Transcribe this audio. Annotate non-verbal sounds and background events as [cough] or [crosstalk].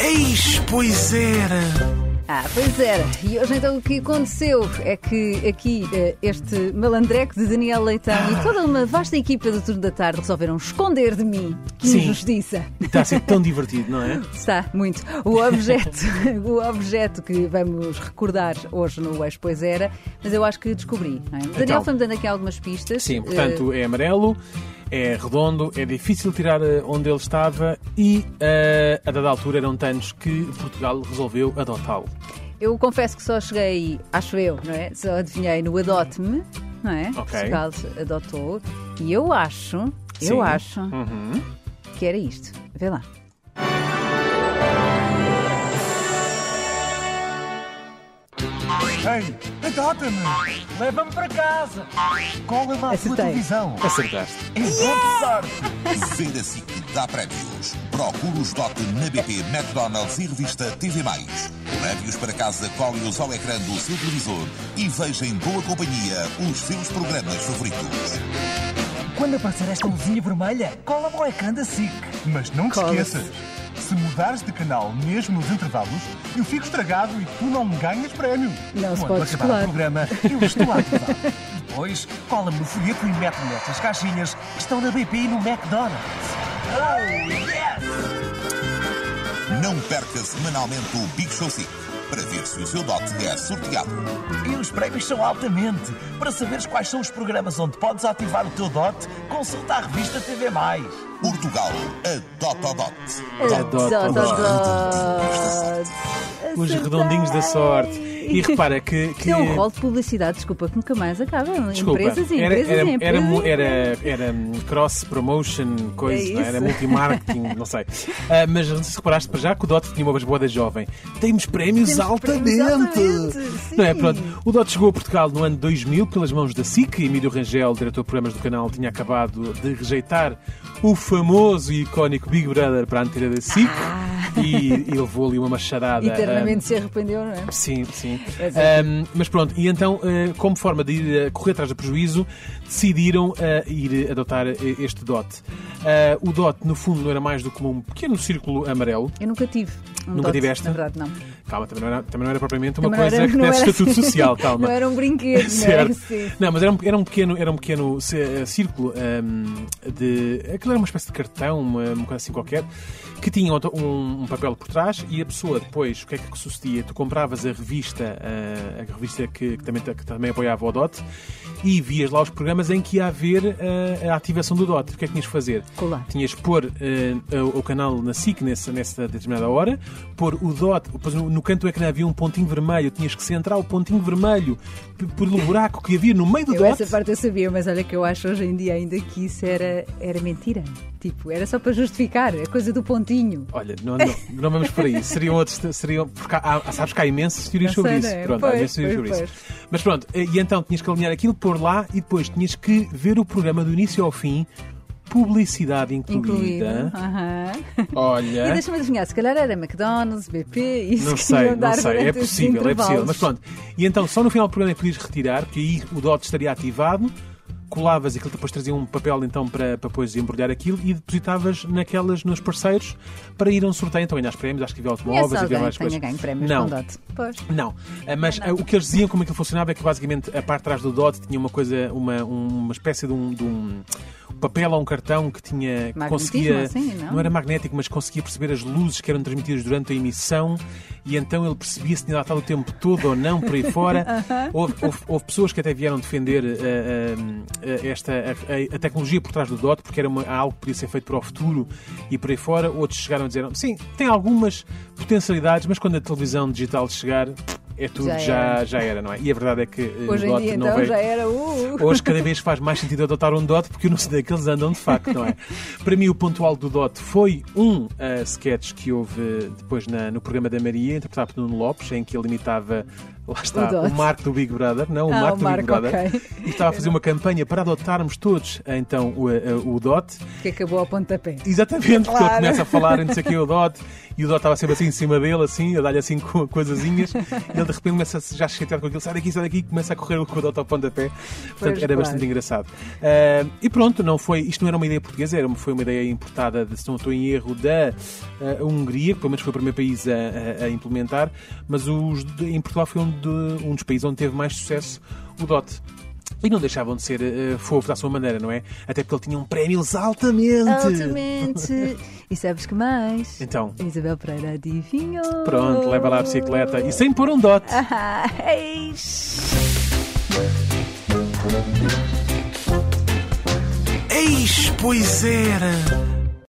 Eis, pois era! Ah, pois era. E hoje então o que aconteceu é que aqui eh, este malandreco de Daniel Leitão e toda uma vasta equipa do Turno da Tarde resolveram esconder de mim. Sim. injustiça. Está a ser tão divertido, não é? [laughs] Está, muito. O objeto, o objeto que vamos recordar hoje no Ex Pois Era, mas eu acho que descobri. Não é? O Daniel Então. foi-me dando aqui algumas pistas. Sim, portanto é amarelo, é redondo, é difícil tirar eh, onde ele estava e eh, a dada altura eram tantos que Portugal resolveu adotá-lo. Eu confesso que só cheguei, acho eu, não é? Só adivinhei no Adote-me, não é? Ok. Portugal adotou. E eu acho, eu Sim. acho Uhum. que era isto. Vê lá. Ei, adota-me! Leva-me para casa! Cola-me à tua Acertei. televisão! Acertaste. É sorte! Ver a SIC dá prémios. Procure os DOT na BP, McDonald's e revista TV+. Leve-os para casa, cole-os ao ecrã do seu televisor e veja em boa companhia os seus programas favoritos. Quando aparecer esta luzinha vermelha, cola-me ao ecrã da SIC. Mas não te esqueças, se mudares de canal mesmo nos intervalos, eu fico estragado e tu não me ganhas prémio. Não se Quando pode acabar escolar. o programa, eu estou a [laughs] ativar. Depois, cola-me no folheto e mete-me nestas caixinhas que estão na BP e no McDonald's. Oh, yes! Não perca semanalmente o Big Show SIC para ver se o seu DOT é sorteado. E os prémios são altamente. Para saberes quais são os programas onde podes ativar o teu DOT, consulta a revista TV+. Portugal, adota o DOT. Adoro, Dot, dot, adoro. dot. Os redondinhos da sorte. E [laughs] repara que. que... É um rol de publicidade, desculpa, que nunca mais acaba. Desculpa, empresas e era, empresas era, e empresas. era, era, era hum, cross promotion, coisa, É é? era multimarketing, [laughs] não sei. Ah, mas não sei se reparaste para já que o Dot tinha uma voz boa da jovem. Temos prémios Temos altamente! prémios altamente, Não é? Pronto. O Dot chegou a Portugal no ano 2000 pelas mãos da SIC. Emílio Rangel, diretor de programas do canal, tinha acabado de rejeitar o famoso e icónico Big Brother para a antena da SIC e, e levou ali uma machadada. Eternamente hum, se arrependeu, não é? Sim, sim. É. Ahm, mas pronto, e então, eh, como forma de ir eh, correr atrás do prejuízo, decidiram eh, ir adotar este DOT. Ah, o DOT, no fundo, não era mais do que um pequeno círculo amarelo. Eu nunca tive. Um Nunca dot, tiveste? Na verdade, não. Calma, também não era, também não era propriamente uma Também coisa era- que desse era estatuto social, [laughs] calma. Não era um brinquedo, [laughs] não é? Sim. Não, mas era um, era um pequeno, era um pequeno c- círculo ahm, de. Aquilo era uma espécie de cartão, uma, uma coisa assim qualquer, que tinha um, um papel por trás e a pessoa depois, o que é que sucedia? Tu compravas a revista, ah, a revista que, que também, que também apoiava o DOT, e vias lá os programas em que ia haver ah, a ativação do DOT. O que é que tinhas de fazer? Colar. Tinhas de pôr ah, o, canal na SIC nessa, nessa determinada hora, pôr o DOT, depois no, canto do ecrã havia um pontinho vermelho, tinhas que centrar o pontinho vermelho pelo buraco que havia no meio do Eu DOT. essa parte eu sabia, mas olha que eu acho hoje em dia ainda que isso era, era mentira. Tipo, era só para justificar, a coisa do pontinho. Olha, não, não, não vamos por aí. [laughs] Seriam outros. Seriam, porque há, há- sabes que há imensas teorias Não sobre sei, isso. é? Pronto, há Pois, imensas teorias sobre pois, isso. Mas pronto, e então tinhas que alinhar aquilo, pôr lá e depois tinhas que ver o programa do início ao fim, publicidade incluída. E Olha. deixa-me adivinhar, se calhar era McDonald's, BP, isso Não sei, não sei. É possível, é possível. Mas pronto. E então, só no final do programa é que podias retirar, porque aí o DOT estaria ativado, colavas e aquilo depois trazia um papel então para, para depois embrulhar aquilo e depositavas naquelas, nos parceiros para ir a um sorteio. Então ganhas prémios, acho que havia Conhece automóveis, havia mais que coisas. ganho prémios Não. com DOT? Pois. Não, Ah, mas ah, o que eles diziam como aquilo funcionava é que basicamente a parte de trás do DOT tinha uma coisa, uma, uma espécie de um, de um papel ou um cartão que tinha que conseguia assim, não? era magnético, mas conseguia perceber as luzes que eram transmitidas durante a emissão e então ele percebia se tinha estado o tempo todo ou não por aí fora. [laughs] houve, houve- houve pessoas que até vieram defender ah, ah, esta a, a tecnologia por trás do DOT porque era uma- algo que podia ser feito para o futuro e por aí fora. Outros chegaram a dizer sim, tem algumas potencialidades, mas quando a televisão digital chegar é tudo Já já, era. já, era, não é? E a verdade é que eh, Hoje em DOT dia, não então, veio. já era. Uh, Hoje cada vez faz mais sentido adotar um DOT porque eu não sei onde é andam de facto, não é? [laughs] Para mim o ponto alto do DOT foi um uh, sketch que houve depois na- no programa da Maria, interpretado por Nuno Lopes, em que ele imitava Lá está, O o Marco do Big Brother, não, o Ah, Marco do Big Brother. ok. E estava a fazer uma campanha para adotarmos todos, então, o, eh, o Dot. Que acabou ao pontapé. Exatamente, porque ele Claro. começa a falar, não sei o que, o [laughs] Dot, e o Dot estava sempre assim em cima dele, assim, a dar-lhe assim co- coisazinhas, e ele de repente começa a se- já chateado com aquilo, sai daqui, sai daqui, e começa a correr com o Dot ao pontapé. Portanto, Pois, era claro. bastante engraçado. Ah, e pronto, não foi, isto não era uma ideia portuguesa, era, foi uma ideia importada, de, se não estou em erro, da ah, Hungria, que pelo menos foi o primeiro país a, a- a implementar, mas os em Portugal foi um, de- um dos países onde teve mais sucesso o Dot. E não deixavam de ser uh, fofos à sua maneira, não é? Até porque ele tinha um prémios altamente. Altamente. [laughs] E sabes que mais? Então, A Isabel Pereira adivinhou. pronto, leva lá a bicicleta e sem pôr um dot. [laughs] Ah, eis. Eis, pois era!